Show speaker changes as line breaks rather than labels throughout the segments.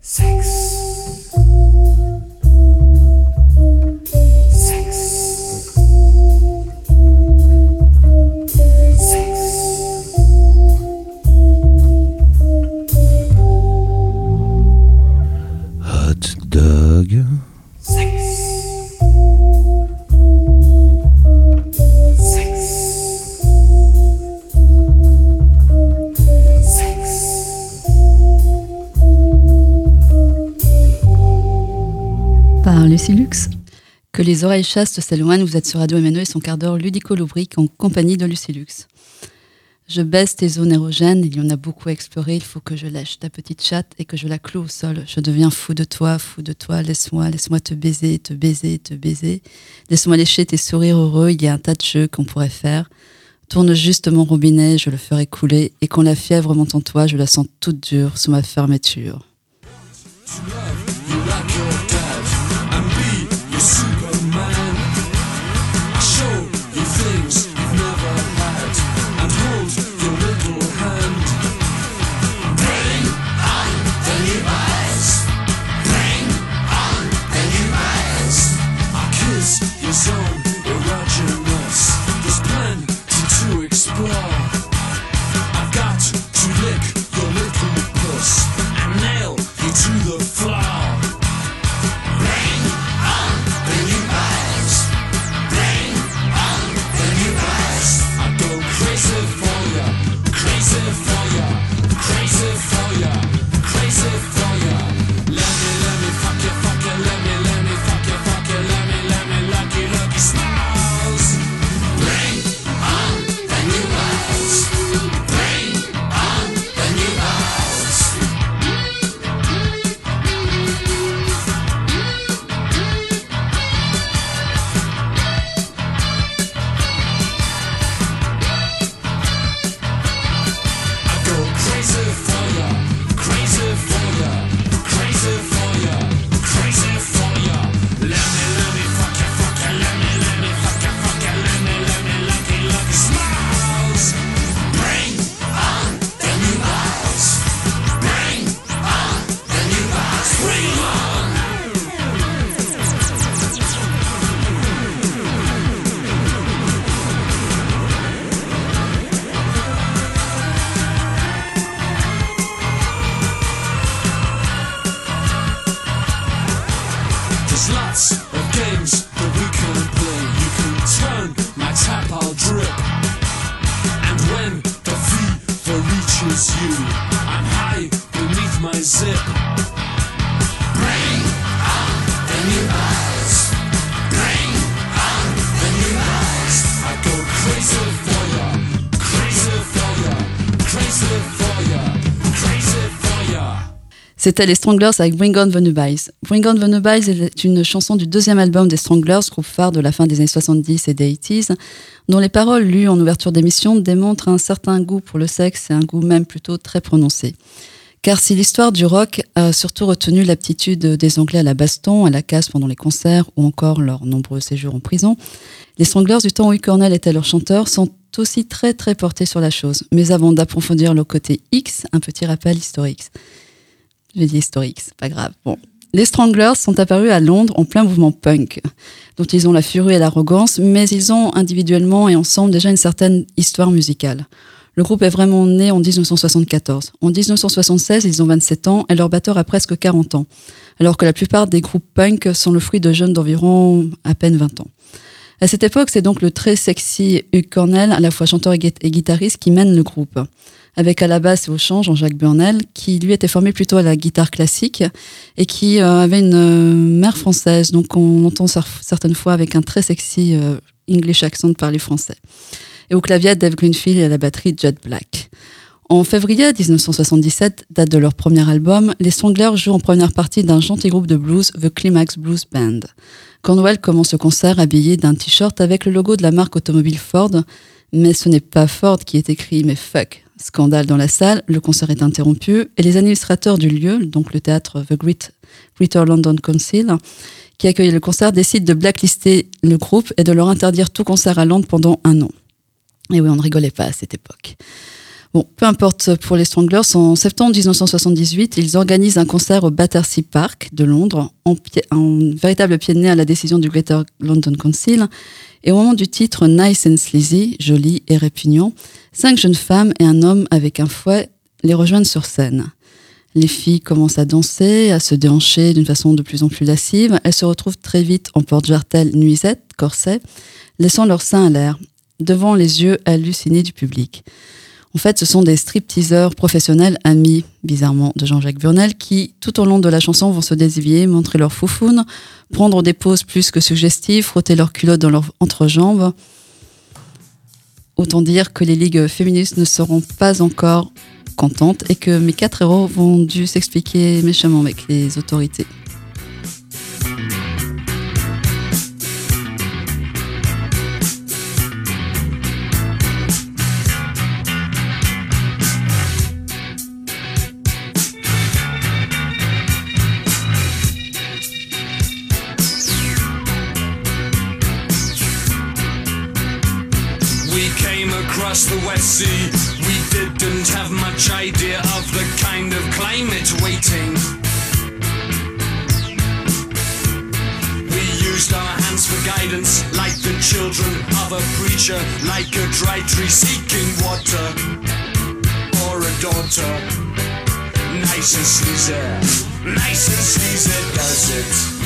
Six. Que les oreilles chastes s'éloignent, vous êtes sur Radio MNE et son quart d'heure ludico-lubrique en compagnie de Lucilux. Je baisse tes zones érogènes, il y en a beaucoup à explorer, il faut que je lâche ta petite chatte et que je la cloue au sol. Je deviens fou de toi, fou de toi, laisse-moi, laisse-moi te baiser, te baiser, te baiser. Laisse-moi lécher tes sourires heureux, il y a un tas de jeux qu'on pourrait faire. Tourne juste mon robinet, je le ferai couler, et quand la fièvre monte en toi, je la sens toute dure sous ma fermeture. Podcast. C'était les Stranglers avec Bring On the Nubies. Bring On the Nubies est une chanson du deuxième album des Stranglers, groupe phare de la fin des années 70 et des 80s, dont les paroles lues en ouverture d'émission démontrent un certain goût pour le sexe et un goût même plutôt très prononcé. Car si l'histoire du rock a surtout retenu l'aptitude des Anglais à la baston, à la casse pendant les concerts ou encore leurs nombreux séjours en prison, les Stranglers du temps où Cornell était leur chanteur sont aussi très très portés sur la chose. Mais avant d'approfondir le côté X, un petit rappel historique. J'ai dit historique, c'est pas grave. Bon. Les Stranglers sont apparus à Londres en plein mouvement punk, dont ils ont la furie et l'arrogance, mais ils ont individuellement et ensemble déjà une certaine histoire musicale. Le groupe est vraiment né en 1974. En 1976, ils ont 27 ans et leur batteur a presque 40 ans, alors que la plupart des groupes punk sont le fruit de jeunes d'environ à peine 20 ans. À cette époque, c'est donc le très sexy Hugh Cornell, à la fois chanteur et guitariste, qui mène le groupe avec à la basse et au chant Jean-Jacques Burnel, qui lui était formé plutôt à la guitare classique et qui euh, avait une euh, mère française. Donc on entend certaines fois avec un très sexy euh, English accent parler français. Et au clavier, Dave Greenfield et à la batterie, Judd Black. En février 1977, date de leur premier album, les Stranglers jouent en première partie d'un gentil groupe de blues, The Climax Blues Band. Cornwell commence le concert habillé d'un t-shirt avec le logo de la marque automobile Ford, mais ce n'est pas Ford qui est écrit, mais fuck. Scandale dans la salle, le concert est interrompu et les administrateurs du lieu, donc le théâtre The Great, Greater London Council, qui accueille le concert, décident de blacklister le groupe et de leur interdire tout concert à Londres pendant un an. Et oui, on ne rigolait pas à cette époque. Bon, peu importe pour les Stranglers, en septembre 1978, ils organisent un concert au Battersea Park de Londres, en, véritable pied de nez à la décision du Greater London Council. Et au moment du titre Nice and Sleazy, joli et répugnant, cinq jeunes femmes et un homme avec un fouet les rejoignent sur scène. Les filles commencent à danser, à se déhancher d'une façon de plus en plus lascive. Elles se retrouvent très vite en porte-jartel, nuisette, corset, laissant leur sein à l'air, devant les yeux hallucinés du public. En fait, ce sont des strip-teaseurs professionnels amis, bizarrement, de Jean-Jacques Burnel, qui, tout au long de la chanson, vont se déshabiller, montrer leur foufoune, prendre des poses plus que suggestives, frotter leurs culottes dans leurs entrejambes. Autant dire que les ligues féministes ne seront pas encore contentes et que mes quatre héros vont dû s'expliquer méchamment avec les autorités.
Across the West Sea. We didn't have much idea of the kind of climate waiting. We used our hands for guidance, like the children of a preacher, like a dry tree seeking water, or a daughter. Nice and sleazy, nice and sleazy does it.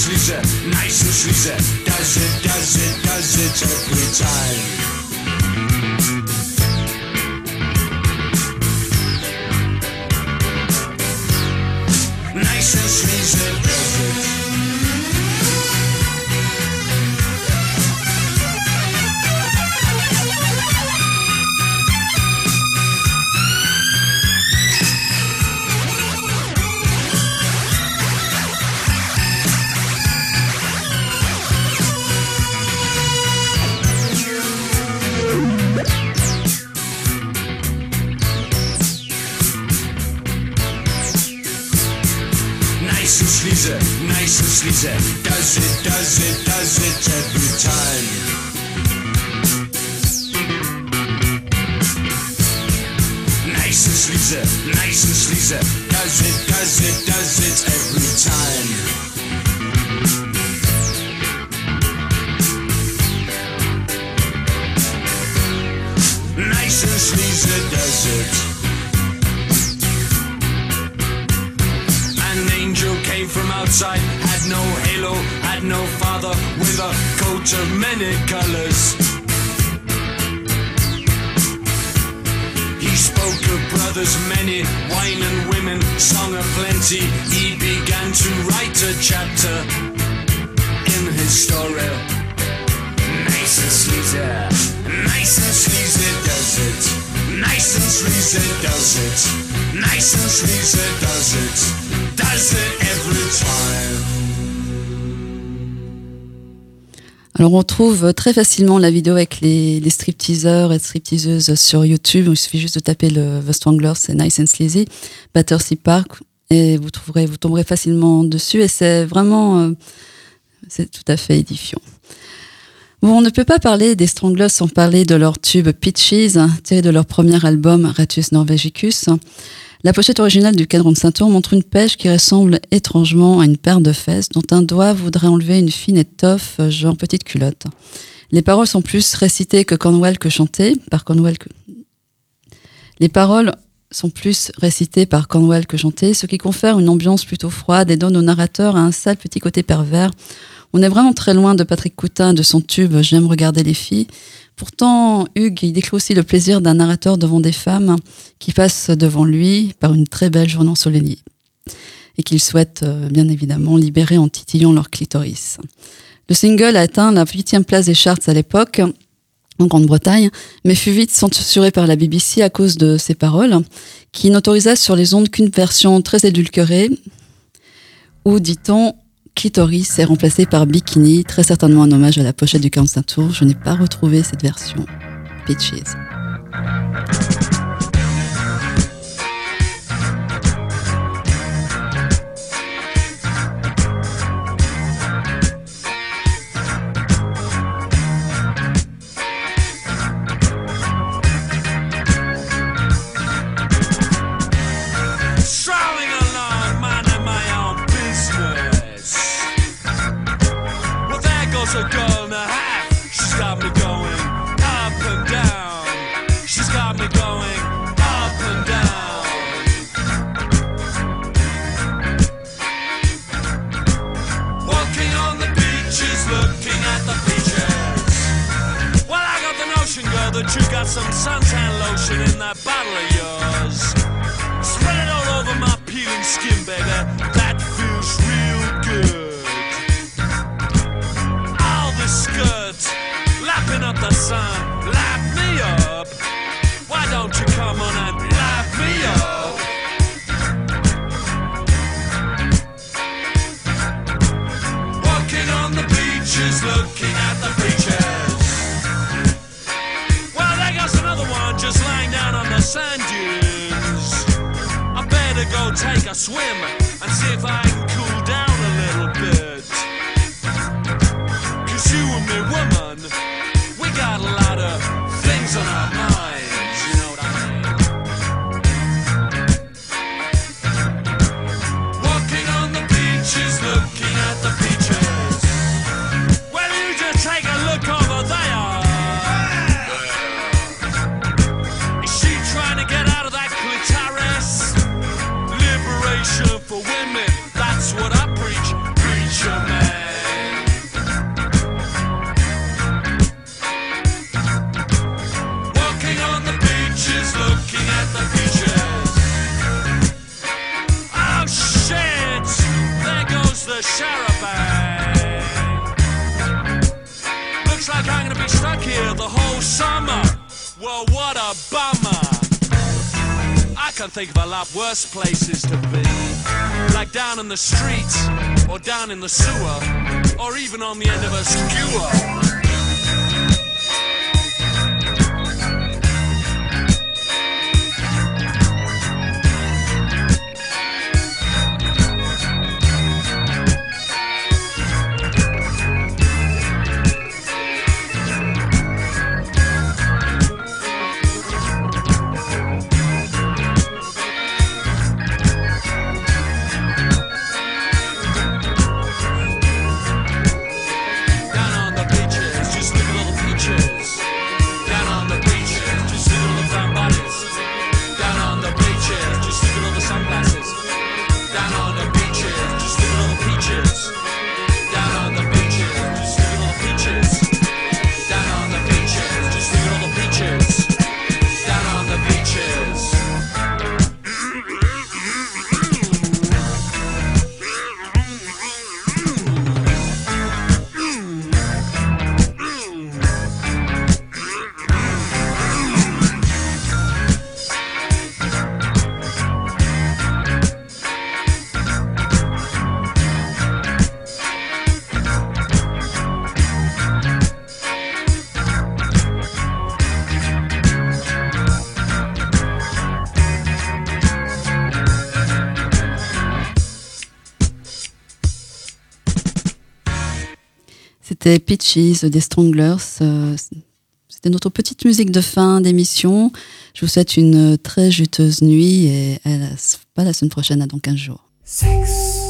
Nice and sleazy, nice and sleazy, does it, does it, does it every time. And sleazy, nice and sleazy. Does it, does it, does it every time. Nice and sleazy does it. An angel came from outside Had no halo, had no father With a coat of many colors brothers many. Wine and women, song of plenty He began to write a chapter In his story. Nice and sleazy Nice and sleazy does it. Nice and sleazy does it. Nice and sleazy does it
Alors on trouve très facilement la vidéo avec les, les stripteaseurs et stripteaseuses sur YouTube. Il suffit juste de taper le The Stranglers, c'est Nice and Sleazy, Battersea Park, et vous trouverez, vous tomberez facilement dessus. Et c'est vraiment, euh, c'est tout à fait édifiant. Bon, on ne peut pas parler des Stranglers sans parler de leur tube Pitches, tiré de leur premier album Ratus Norvegicus. La pochette originale du cadran de ceinture montre une pêche qui ressemble étrangement à une paire de fesses dont un doigt voudrait enlever une fine étoffe, genre petite culotte. Les paroles sont plus récitées que Cornwell que chantées, par Cornwell que... Les paroles sont plus récitées par Cornwell que chantées, ce qui confère une ambiance plutôt froide et donne au narrateur un sale petit côté pervers. On est vraiment très loin de Patrick Coutin, de son tube J'aime regarder les filles, Pourtant, Hugues, décrit aussi le plaisir d'un narrateur devant des femmes qui passent devant lui par une très belle journée ensoleillée et qu'il souhaite euh, bien évidemment libérer en titillant leur clitoris. Le single a atteint la huitième place des charts à l'époque en Grande-Bretagne, mais fut vite censuré par la BBC à cause de ses paroles, qui n'autorisa sur les ondes qu'une version très édulcorée,
Ou dit-on Clitoris est remplacé par Bikini, très certainement un hommage à la pochette du 45 tours. Je n'ai pas retrouvé cette version. I got a lot of things on Pitches.
worse places to be. Like down in the street, or down in the sewer, or even on the end of a skewer.
C'était Pitches des Stranglers. Euh, c'était notre petite musique de fin d'émission. Je vous souhaite une très juteuse nuit et pas la semaine prochaine, à dans 15 jours.
Hot